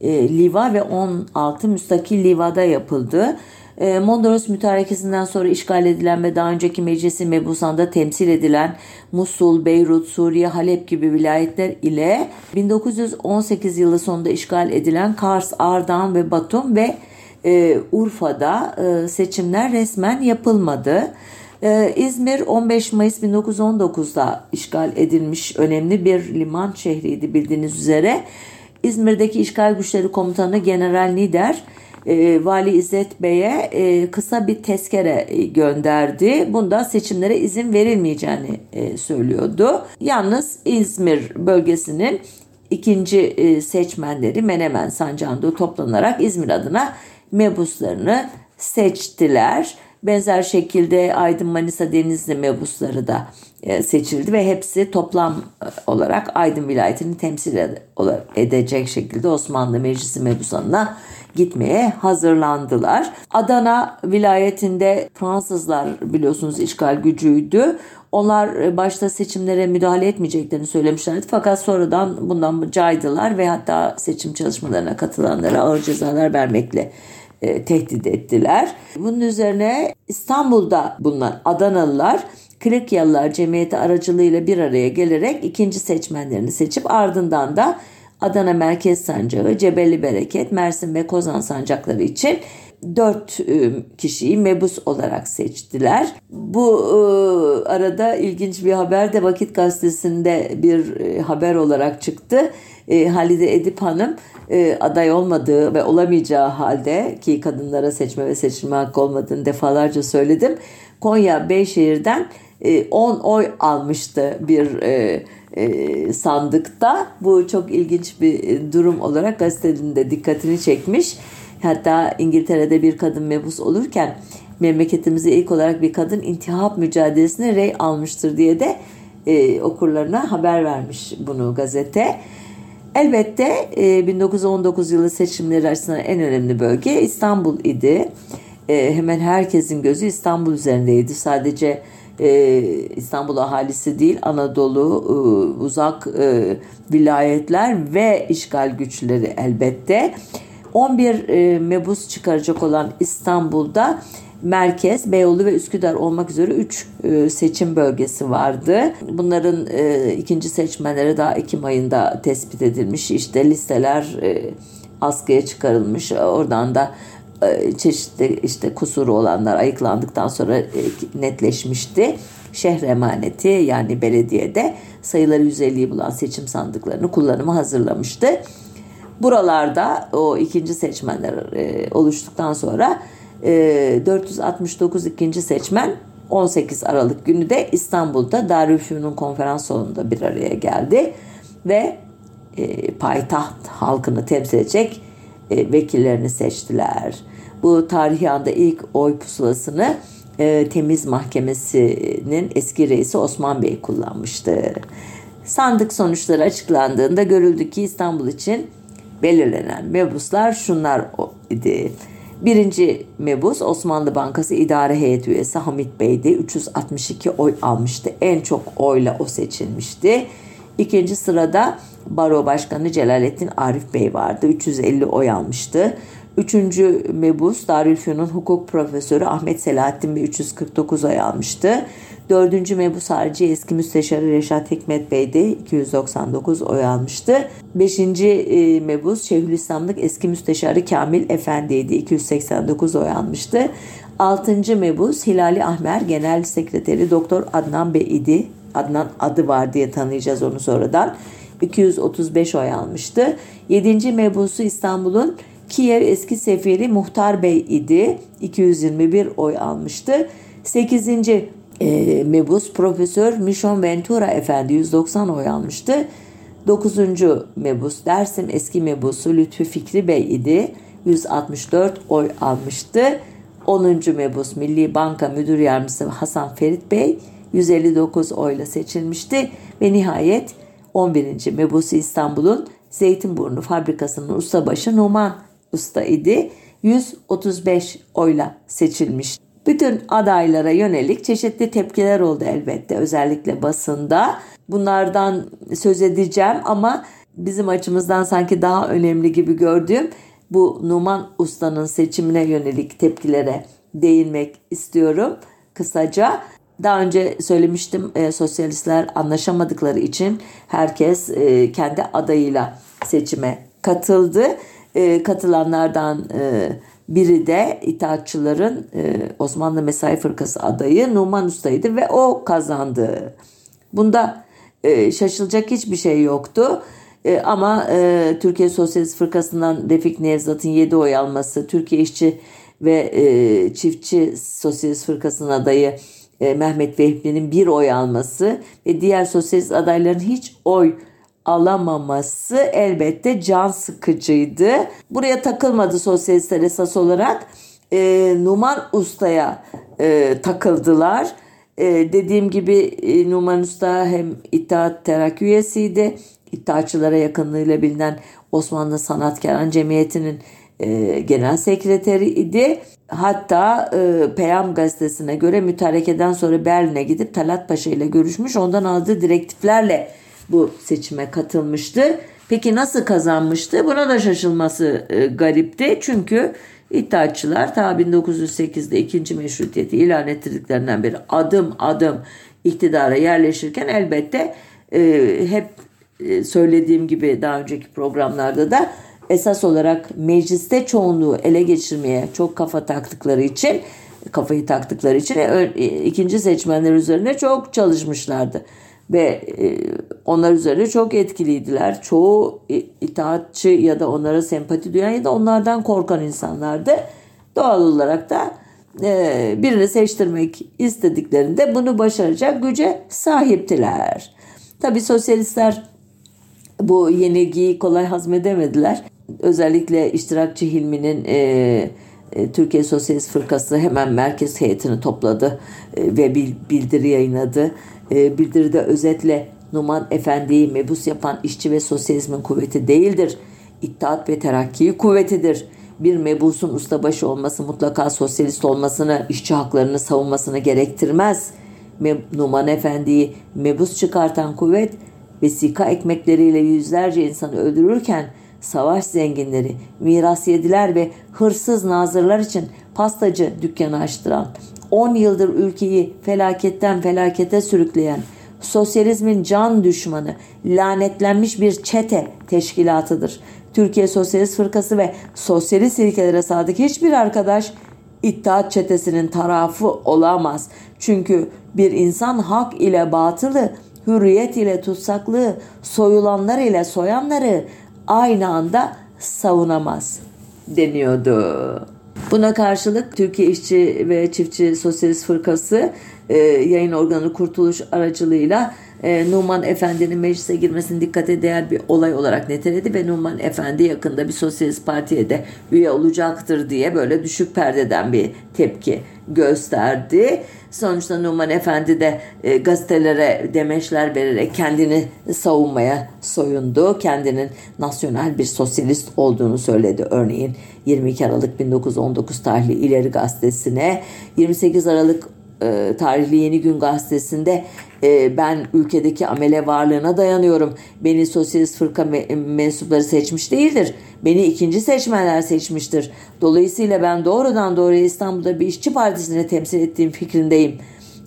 e, liva ve 16 müstakil livada yapıldı. E, Mondros mütarekesinden sonra işgal edilen ve daha önceki meclisi mebusan'da temsil edilen Musul, Beyrut, Suriye, Halep gibi vilayetler ile 1918 yılı sonunda işgal edilen Kars, Ardahan ve Batum ve e, Urfa'da e, seçimler resmen yapılmadı. E, İzmir 15 Mayıs 1919'da işgal edilmiş önemli bir liman şehriydi bildiğiniz üzere. İzmir'deki işgal güçleri komutanı General Nider e, Vali İzzet Bey'e e, kısa bir tezkere gönderdi. Bunda seçimlere izin verilmeyeceğini e, söylüyordu. Yalnız İzmir bölgesinin ikinci e, seçmenleri Menemen Sancağı'nda toplanarak İzmir adına mebuslarını seçtiler. Benzer şekilde Aydın Manisa Denizli mebusları da e, seçildi ve hepsi toplam e, olarak Aydın vilayetini temsil edecek şekilde Osmanlı Meclisi mebusanına gitmeye hazırlandılar. Adana vilayetinde Fransızlar biliyorsunuz işgal gücüydü. Onlar e, başta seçimlere müdahale etmeyeceklerini söylemişlerdi fakat sonradan bundan caydılar ve hatta seçim çalışmalarına katılanlara ağır cezalar vermekle e, tehdit ettiler. Bunun üzerine İstanbul'da bulunan Adanalılar Klikyalılar Cemiyeti aracılığıyla bir araya gelerek ikinci seçmenlerini seçip ardından da Adana Merkez Sancağı, Cebeli Bereket, Mersin ve Kozan sancakları için dört e, kişiyi mebus olarak seçtiler. Bu e, arada ilginç bir haber de Vakit Gazetesi'nde bir e, haber olarak çıktı. Halide Edip Hanım aday olmadığı ve olamayacağı halde ki kadınlara seçme ve seçilme hakkı olmadığını defalarca söyledim. Konya Beyşehir'den 10 oy almıştı bir sandıkta. Bu çok ilginç bir durum olarak gazetenin de dikkatini çekmiş. Hatta İngiltere'de bir kadın mebus olurken memleketimizde ilk olarak bir kadın intihap mücadelesine rey almıştır diye de e, okurlarına haber vermiş bunu gazete. Elbette e, 1919 yılı seçimleri açısından en önemli bölge İstanbul idi. E, hemen herkesin gözü İstanbul üzerindeydi. Sadece e, İstanbul ahalisi değil Anadolu, e, uzak e, vilayetler ve işgal güçleri elbette. 11 e, mebus çıkaracak olan İstanbul'da merkez, Beyoğlu ve Üsküdar olmak üzere 3 e, seçim bölgesi vardı. Bunların e, ikinci seçmenleri daha Ekim ayında tespit edilmiş. İşte listeler e, askıya çıkarılmış. Oradan da e, çeşitli işte kusuru olanlar ayıklandıktan sonra e, netleşmişti. Şehir emaneti yani belediyede sayıları 150'yi bulan seçim sandıklarını kullanıma hazırlamıştı. Buralarda o ikinci seçmenler e, oluştuktan sonra e, 469 ikinci seçmen 18 Aralık günü de İstanbul'da Darülfünun konferans salonunda bir araya geldi ve e, payitaht halkını temsil edecek e, vekillerini seçtiler. Bu tarihi anda ilk oy pusulasını e, Temiz Mahkemesi'nin eski reisi Osman Bey kullanmıştı. Sandık sonuçları açıklandığında görüldü ki İstanbul için belirlenen mebuslar şunlar idi. Birinci mebus Osmanlı Bankası İdare Heyeti üyesi Hamit Bey'di. 362 oy almıştı. En çok oyla o seçilmişti. İkinci sırada Baro Başkanı Celalettin Arif Bey vardı. 350 oy almıştı. Üçüncü mebus Darülfünun hukuk profesörü Ahmet Selahattin Bey 349 oy almıştı. Dördüncü mebus harici eski müsteşarı Reşat Hikmet Bey de 299 oy almıştı. Beşinci e, mebus Şeyhülislamlık eski müsteşarı Kamil Efendi'ydi 289 oy almıştı. Altıncı mebus Hilali Ahmer Genel Sekreteri Doktor Adnan Bey idi. Adnan adı var diye tanıyacağız onu sonradan. 235 oy almıştı. Yedinci mebusu İstanbul'un Kiev eski sefiri Muhtar Bey idi. 221 oy almıştı. 8. E, mebus Profesör Mission Ventura Efendi 190 oy almıştı. 9. mebus Dersim eski mebusu Lütfü Fikri Bey idi. 164 oy almıştı. 10. mebus Milli Banka Müdür Yardımcısı Hasan Ferit Bey 159 oyla seçilmişti ve nihayet 11. mebusu İstanbul'un Zeytinburnu fabrikasının ustabaşı Numan Usta idi. 135 oyla seçilmiş. Bütün adaylara yönelik çeşitli tepkiler oldu elbette özellikle basında. Bunlardan söz edeceğim ama bizim açımızdan sanki daha önemli gibi gördüğüm bu Numan Usta'nın seçimine yönelik tepkilere değinmek istiyorum kısaca. Daha önce söylemiştim e, sosyalistler anlaşamadıkları için herkes e, kendi adayıyla seçime katıldı. E, katılanlardan e, biri de itaatçıların e, Osmanlı Mesai Fırkası adayı Numan Usta'ydı ve o kazandı. Bunda e, şaşılacak hiçbir şey yoktu. E, ama Türkiye Sosyalist Fırkası'ndan Refik Nevzat'ın 7 oy alması, Türkiye İşçi ve Çiftçi Sosyalist Fırkası'nın adayı Mehmet Vehbi'nin bir oy alması ve diğer sosyalist adayların hiç oy alamaması elbette can sıkıcıydı. Buraya takılmadı sosyalistler esas olarak. E, Numan Usta'ya e, takıldılar. E, dediğim gibi e, Numan Usta hem İttihat Terakki üyesiydi. İttihatçılara yakınlığıyla bilinen Osmanlı Sanatkaran Cemiyeti'nin e, genel sekreteri idi. Hatta e, Peyam gazetesine göre mütarekeden sonra Berlin'e gidip Talat Paşa ile görüşmüş. Ondan aldığı direktiflerle bu seçime katılmıştı. Peki nasıl kazanmıştı? Buna da şaşılması e, garipti. Çünkü İttihatçılar ta 1908'de ikinci meşrutiyeti ilan ettirdiklerinden beri adım adım iktidara yerleşirken elbette e, hep e, söylediğim gibi daha önceki programlarda da esas olarak mecliste çoğunluğu ele geçirmeye çok kafa taktıkları için kafayı taktıkları için e, ikinci seçmenler üzerine çok çalışmışlardı ve e, onlar üzerine çok etkiliydiler. Çoğu itaatçı ya da onlara sempati duyan ya da onlardan korkan insanlardı. Doğal olarak da e, birini seçtirmek istediklerinde bunu başaracak güce sahiptiler. Tabi sosyalistler bu yenilgiyi kolay hazmedemediler. Özellikle iştirakçı Hilmi'nin e, e, Türkiye Sosyalist Fırkası hemen merkez heyetini topladı ve bildiri yayınladı. E, bildiride özetle Numan Efendi'yi mebus yapan işçi ve sosyalizmin kuvveti değildir. İttihat ve terakki kuvvetidir. Bir mebusun ustabaşı olması mutlaka sosyalist olmasını, işçi haklarını savunmasını gerektirmez. Numan Efendi'yi mebus çıkartan kuvvet vesika ekmekleriyle yüzlerce insanı öldürürken savaş zenginleri, miras yediler ve hırsız nazırlar için pastacı dükkanı açtıran, 10 yıldır ülkeyi felaketten felakete sürükleyen, sosyalizmin can düşmanı, lanetlenmiş bir çete teşkilatıdır. Türkiye Sosyalist Fırkası ve sosyalist ilkelere sadık hiçbir arkadaş İttihat çetesinin tarafı olamaz. Çünkü bir insan hak ile batılı, hürriyet ile tutsaklığı, soyulanlar ile soyanları aynı anda savunamaz deniyordu. Buna karşılık Türkiye İşçi ve Çiftçi Sosyalist Fırkası e, yayın organı Kurtuluş aracılığıyla e, Numan Efendi'nin meclise girmesini dikkate değer bir olay olarak niteledi ve Numan Efendi yakında bir sosyalist partiye de üye olacaktır diye böyle düşük perdeden bir tepki gösterdi. Sonuçta Numan Efendi de e, gazetelere demeçler vererek kendini savunmaya soyundu. Kendinin nasyonel bir sosyalist olduğunu söyledi. Örneğin 22 Aralık 1919 tarihli İleri Gazetesi'ne 28 Aralık e, tarihli Yeni Gün gazetesinde e, ben ülkedeki amele varlığına dayanıyorum. Beni sosyalist fırka me- mensupları seçmiş değildir. Beni ikinci seçmenler seçmiştir. Dolayısıyla ben doğrudan doğruya İstanbul'da bir işçi partisini temsil ettiğim fikrindeyim.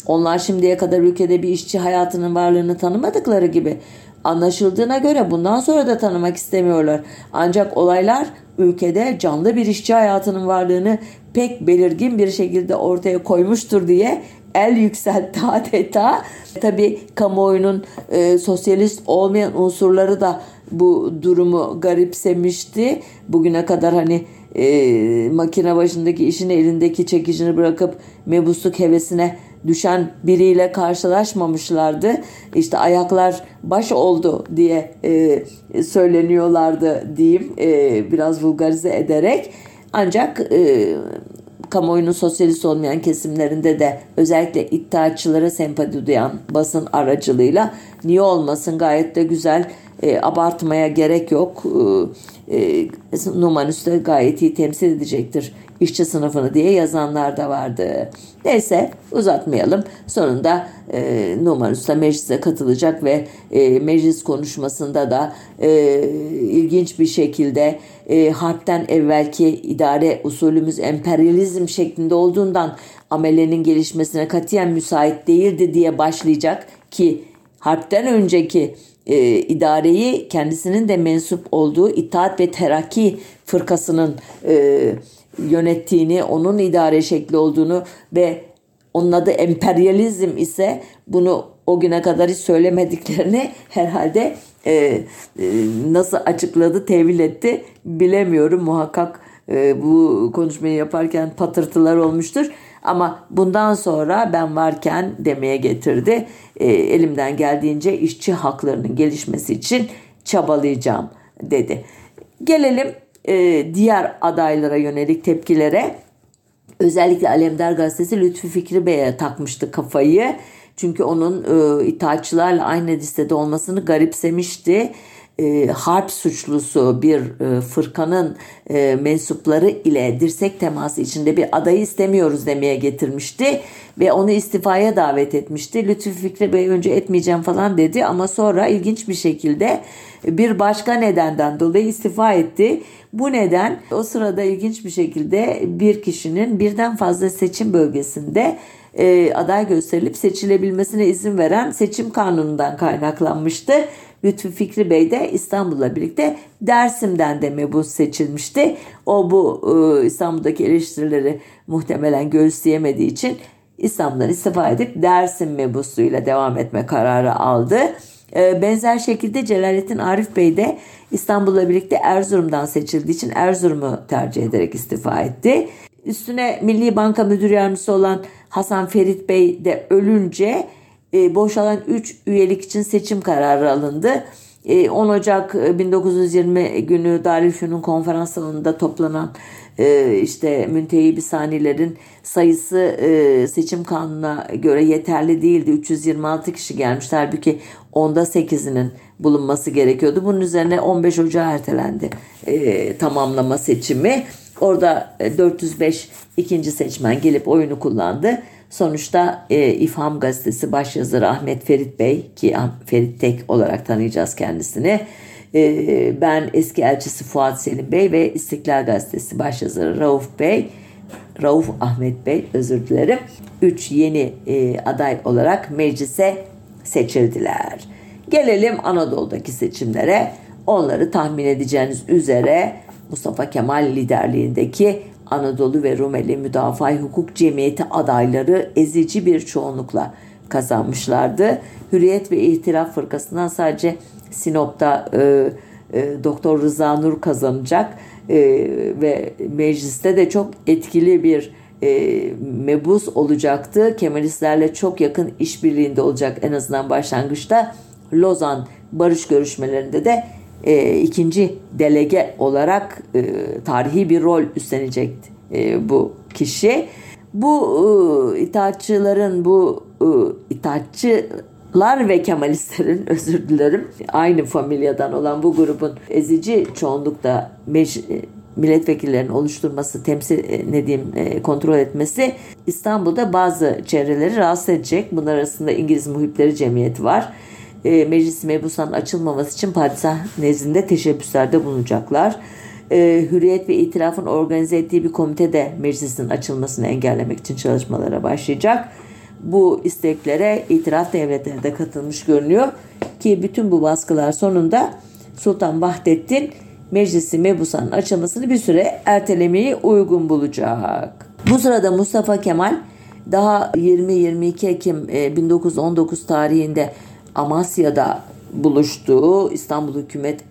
Onlar şimdiye kadar ülkede bir işçi hayatının varlığını tanımadıkları gibi anlaşıldığına göre bundan sonra da tanımak istemiyorlar. Ancak olaylar ülkede canlı bir işçi hayatının varlığını pek belirgin bir şekilde ortaya koymuştur diye el yükseltti adeta. Tabi kamuoyunun e, sosyalist olmayan unsurları da bu durumu garipsemişti. Bugüne kadar hani e, makine başındaki işini elindeki çekicini bırakıp mebusluk hevesine düşen biriyle karşılaşmamışlardı. İşte ayaklar baş oldu diye e, söyleniyorlardı diyeyim e, biraz vulgarize ederek. Ancak e, kamuoyunun sosyalist olmayan kesimlerinde de özellikle iddiaçılara sempati duyan basın aracılığıyla niye olmasın gayet de güzel e, abartmaya gerek yok. E, e, Numanüs'te gayet iyi temsil edecektir işçi sınıfını diye yazanlar da vardı. Neyse uzatmayalım. Sonunda e, Numanus da meclise katılacak ve e, meclis konuşmasında da e, ilginç bir şekilde e, harpten evvelki idare usulümüz emperyalizm şeklinde olduğundan amelenin gelişmesine katiyen müsait değildi diye başlayacak ki harpten önceki e, idareyi kendisinin de mensup olduğu İttihat ve Terakki fırkasının e, yönettiğini, onun idare şekli olduğunu ve onun adı emperyalizm ise bunu o güne kadar hiç söylemediklerini herhalde e, e, nasıl açıkladı, tevil etti bilemiyorum. Muhakkak e, bu konuşmayı yaparken patırtılar olmuştur. Ama bundan sonra ben varken demeye getirdi. E, elimden geldiğince işçi haklarının gelişmesi için çabalayacağım dedi. Gelelim e, diğer adaylara yönelik tepkilere. Özellikle Alemdar Gazetesi Lütfü Fikri Bey'e takmıştı kafayı. Çünkü onun e, itaatçılarla aynı listede olmasını garipsemişti e, harp suçlusu bir e, fırkanın e, mensupları ile dirsek teması içinde bir adayı istemiyoruz demeye getirmişti ve onu istifaya davet etmişti. Lütfü Fikri Bey önce etmeyeceğim falan dedi ama sonra ilginç bir şekilde bir başka nedenden dolayı istifa etti. Bu neden o sırada ilginç bir şekilde bir kişinin birden fazla seçim bölgesinde e, aday gösterilip seçilebilmesine izin veren seçim kanunundan kaynaklanmıştı. Lütfü Fikri Bey de İstanbul'la birlikte Dersim'den de mebus seçilmişti. O bu e, İstanbul'daki eleştirileri muhtemelen göğüsleyemediği için İstanbul'dan istifa edip Dersim mebusuyla devam etme kararı aldı. E, benzer şekilde Celalettin Arif Bey de İstanbul'la birlikte Erzurum'dan seçildiği için Erzurum'u tercih ederek istifa etti. Üstüne Milli Banka Müdür Yardımcısı olan Hasan Ferit Bey de ölünce e, boşalan 3 üyelik için seçim kararı alındı. 10 e, Ocak 1920 e, günü Darülfünun konferans salonunda toplanan e, işte müntehibi sanilerin sayısı seçim kanununa göre yeterli değildi. 326 kişi gelmişler. Halbuki onda 8'inin bulunması gerekiyordu. Bunun üzerine 15 Ocağı ertelendi tamamlama seçimi. Orada 405 ikinci seçmen gelip oyunu kullandı. Sonuçta e, İfham Gazetesi başyazarı Ahmet Ferit Bey ki Ferit Tek olarak tanıyacağız kendisini. E, ben eski elçisi Fuat Selim Bey ve İstiklal Gazetesi başyazarı Rauf Bey, Rauf Ahmet Bey özür dilerim. Üç yeni e, aday olarak meclise seçildiler. Gelelim Anadolu'daki seçimlere. Onları tahmin edeceğiniz üzere Mustafa Kemal liderliğindeki Anadolu ve Rumeli Müdafaa Hukuk Cemiyeti adayları ezici bir çoğunlukla kazanmışlardı. Hürriyet ve İhtilaf Fırkası'ndan sadece Sinop'ta e, e, Doktor Rıza Nur kazanacak e, ve mecliste de çok etkili bir e, mebus olacaktı. Kemalistlerle çok yakın işbirliğinde olacak en azından başlangıçta. Lozan barış görüşmelerinde de e, ikinci delege olarak e, tarihi bir rol üstlenecek e, bu kişi. Bu e, itaatçıların bu e, itaatçılar ve Kemalistlerin özür dilerim aynı familyadan olan bu grubun ezici çoğunlukta mec- e, milletvekillerinin oluşturması, temsil e, ne diyeyim, e, kontrol etmesi İstanbul'da bazı çevreleri rahatsız edecek. Bunlar arasında İngiliz Muhipleri Cemiyeti var e, meclis mebusanın açılmaması için padişah nezdinde teşebbüslerde bulunacaklar. E, Hürriyet ve İtilaf'ın organize ettiği bir komite de meclisin açılmasını engellemek için çalışmalara başlayacak. Bu isteklere itiraf devletleri de katılmış görünüyor ki bütün bu baskılar sonunda Sultan Vahdettin meclisi mebusanın açılmasını bir süre ertelemeyi uygun bulacak. Bu sırada Mustafa Kemal daha 20-22 Ekim 1919 e, tarihinde Amasya'da buluştuğu İstanbul Hükümet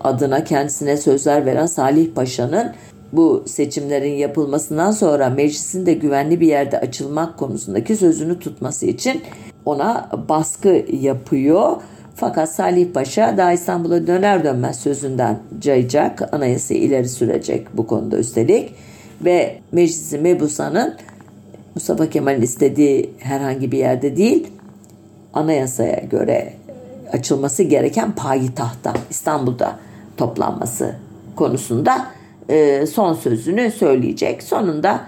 adına kendisine sözler veren Salih Paşa'nın bu seçimlerin yapılmasından sonra meclisin de güvenli bir yerde açılmak konusundaki sözünü tutması için ona baskı yapıyor. Fakat Salih Paşa daha İstanbul'a döner dönmez sözünden cayacak, anayasayı ileri sürecek bu konuda üstelik. Ve Meclisi Mebusa'nın Mustafa Kemal'in istediği herhangi bir yerde değil, anayasaya göre açılması gereken payitahta İstanbul'da toplanması konusunda e, son sözünü söyleyecek. Sonunda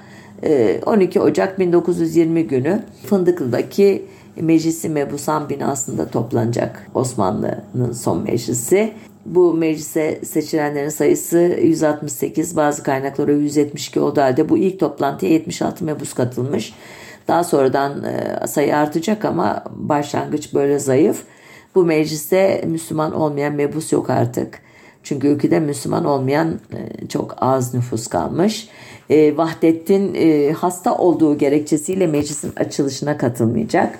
12 e, Ocak 1920 günü Fındıklı'daki Meclisi Mebusan binasında toplanacak Osmanlı'nın son meclisi. Bu meclise seçilenlerin sayısı 168, bazı kaynaklara 172 olduğu halde bu ilk toplantıya 76 mebus katılmış. Daha sonradan e, sayı artacak ama başlangıç böyle zayıf. Bu mecliste Müslüman olmayan mebus yok artık. Çünkü ülkede Müslüman olmayan e, çok az nüfus kalmış. E, Vahdettin hasta olduğu gerekçesiyle meclisin açılışına katılmayacak.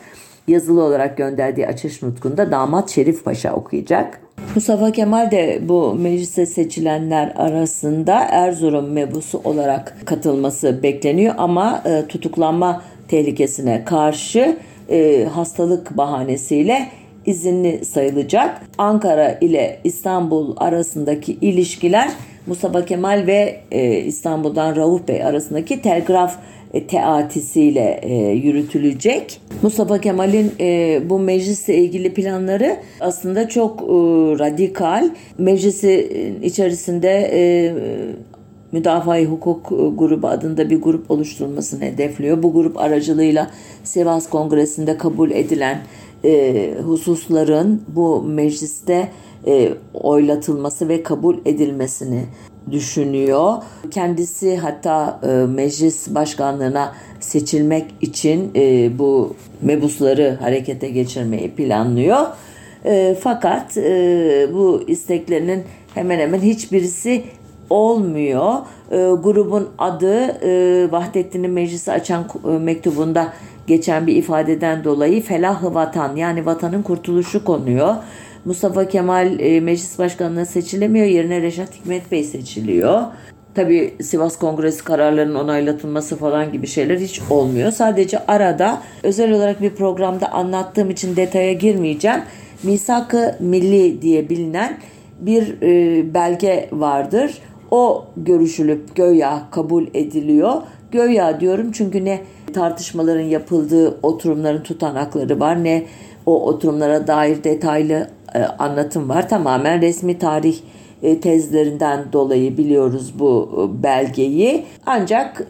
Yazılı olarak gönderdiği açış nutkunda damat Şerif Paşa okuyacak. Mustafa Kemal de bu meclise seçilenler arasında Erzurum mebusu olarak katılması bekleniyor ama e, tutuklanma tehlikesine karşı e, hastalık bahanesiyle izinli sayılacak. Ankara ile İstanbul arasındaki ilişkiler Mustafa Kemal ve e, İstanbul'dan Rauf Bey arasındaki telgraf e, teatisiyle e, yürütülecek. Mustafa Kemal'in e, bu meclisle ilgili planları aslında çok e, radikal. Meclisin içerisinde e, Müdafaa Hukuk Grubu adında bir grup oluşturulmasını hedefliyor. Bu grup aracılığıyla Sivas Kongresi'nde kabul edilen e, hususların bu mecliste e, oylatılması ve kabul edilmesini düşünüyor. Kendisi hatta e, meclis başkanlığına seçilmek için e, bu mebusları harekete geçirmeyi planlıyor. E, fakat e, bu isteklerinin hemen hemen hiçbirisi olmuyor. E, grubun adı e, Vahdettin'in meclisi açan e, mektubunda geçen bir ifadeden dolayı felah vatan yani vatanın kurtuluşu konuyor. Mustafa Kemal e, meclis başkanlığına seçilemiyor. Yerine Reşat Hikmet Bey seçiliyor. Tabi Sivas Kongresi kararlarının onaylatılması falan gibi şeyler hiç olmuyor. Sadece arada özel olarak bir programda anlattığım için detaya girmeyeceğim. Misak-ı Milli diye bilinen bir e, belge vardır. O görüşülüp göya kabul ediliyor. Göya diyorum çünkü ne tartışmaların yapıldığı oturumların tutanakları var ne o oturumlara dair detaylı e, anlatım var. Tamamen resmi tarih e, tezlerinden dolayı biliyoruz bu e, belgeyi. Ancak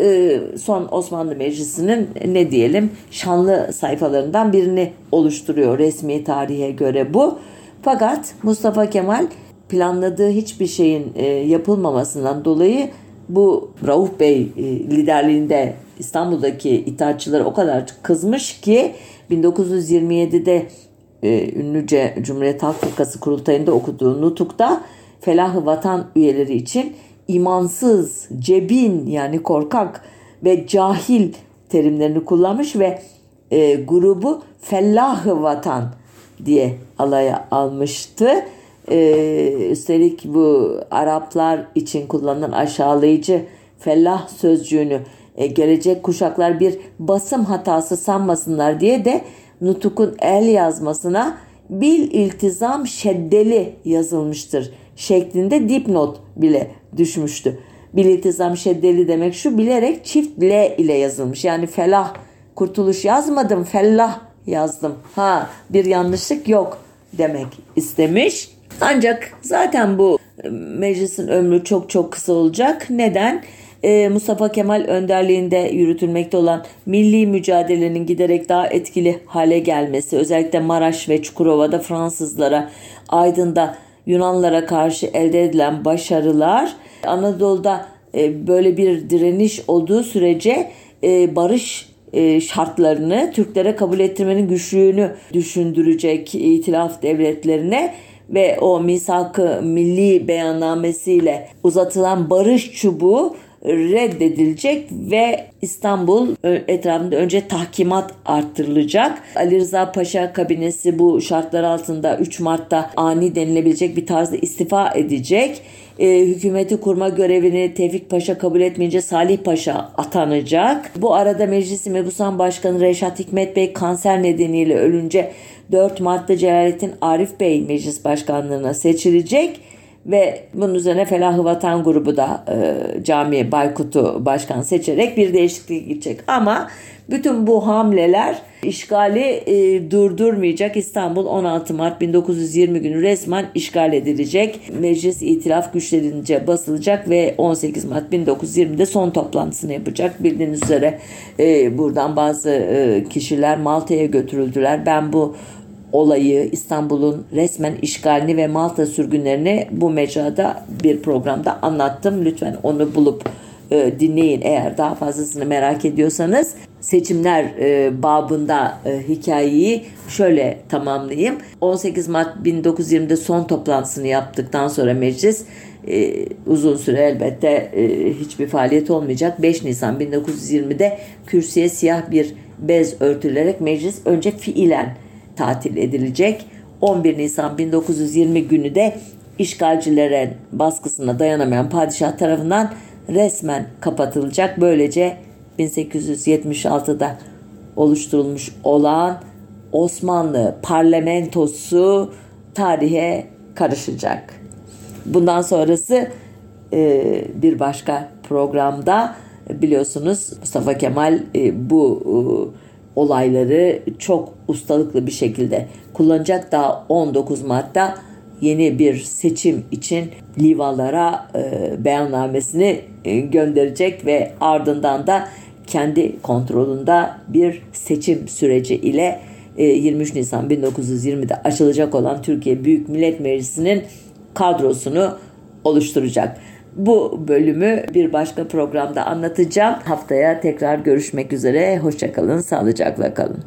son Osmanlı Meclisi'nin ne diyelim şanlı sayfalarından birini oluşturuyor resmi tarihe göre bu. Fakat Mustafa Kemal planladığı hiçbir şeyin yapılmamasından dolayı bu Rauf Bey liderliğinde İstanbul'daki itaatçıları o kadar kızmış ki 1927'de e, ünlüce Cumhuriyet Halk Fırkası kurultayında okuduğu nutukta felahı vatan üyeleri için imansız, cebin yani korkak ve cahil terimlerini kullanmış ve e, grubu fellahı vatan diye alaya almıştı. E, üstelik bu Araplar için kullanılan aşağılayıcı fellah sözcüğünü e, gelecek kuşaklar bir basım hatası sanmasınlar diye de Nutuk'un el yazmasına bil iltizam şeddeli yazılmıştır şeklinde dipnot bile düşmüştü. Bil iltizam şeddeli demek şu bilerek çift L ile yazılmış. Yani felah kurtuluş yazmadım fellah yazdım. Ha bir yanlışlık yok demek istemiş. Ancak zaten bu e, meclisin ömrü çok çok kısa olacak. Neden? e, Mustafa Kemal önderliğinde yürütülmekte olan milli mücadelenin giderek daha etkili hale gelmesi, özellikle Maraş ve Çukurova'da Fransızlara, Aydın'da Yunanlara karşı elde edilen başarılar, Anadolu'da e, böyle bir direniş olduğu sürece barış şartlarını Türklere kabul ettirmenin güçlüğünü düşündürecek itilaf devletlerine ve o misak-ı milli beyannamesiyle uzatılan barış çubuğu reddedilecek ve İstanbul etrafında önce tahkimat arttırılacak. Ali Rıza Paşa kabinesi bu şartlar altında 3 Mart'ta ani denilebilecek bir tarzda istifa edecek. E, hükümeti kurma görevini Tevfik Paşa kabul etmeyince Salih Paşa atanacak. Bu arada Meclisi Mebusan Başkanı Reşat Hikmet Bey kanser nedeniyle ölünce 4 Mart'ta Celalettin Arif Bey meclis başkanlığına seçilecek ve bunun üzerine Felah Vatan grubu da e, Cami Baykut'u başkan seçerek bir değişiklik gidecek. Ama bütün bu hamleler işgali e, durdurmayacak. İstanbul 16 Mart 1920 günü resmen işgal edilecek. Meclis itilaf güçlenince basılacak ve 18 Mart 1920'de son toplantısını yapacak. Bildiğiniz üzere e, buradan bazı e, kişiler Malta'ya götürüldüler. Ben bu olayı, İstanbul'un resmen işgalini ve Malta sürgünlerini bu mecrada bir programda anlattım. Lütfen onu bulup e, dinleyin eğer daha fazlasını merak ediyorsanız. Seçimler e, babında e, hikayeyi şöyle tamamlayayım. 18 Mart 1920'de son toplantısını yaptıktan sonra meclis e, uzun süre elbette e, hiçbir faaliyet olmayacak. 5 Nisan 1920'de kürsüye siyah bir bez örtülerek meclis önce fiilen tatil edilecek. 11 Nisan 1920 günü de işgalcilere baskısına dayanamayan padişah tarafından resmen kapatılacak. Böylece 1876'da oluşturulmuş olan Osmanlı parlamentosu tarihe karışacak. Bundan sonrası e, bir başka programda biliyorsunuz Mustafa Kemal e, bu olayları çok ustalıklı bir şekilde kullanacak. Daha 19 Mart'ta yeni bir seçim için Livalara e, beyannamesini e, gönderecek ve ardından da kendi kontrolünde bir seçim süreci ile e, 23 Nisan 1920'de açılacak olan Türkiye Büyük Millet Meclisi'nin kadrosunu oluşturacak. Bu bölümü bir başka programda anlatacağım. Haftaya tekrar görüşmek üzere. Hoşçakalın, sağlıcakla kalın.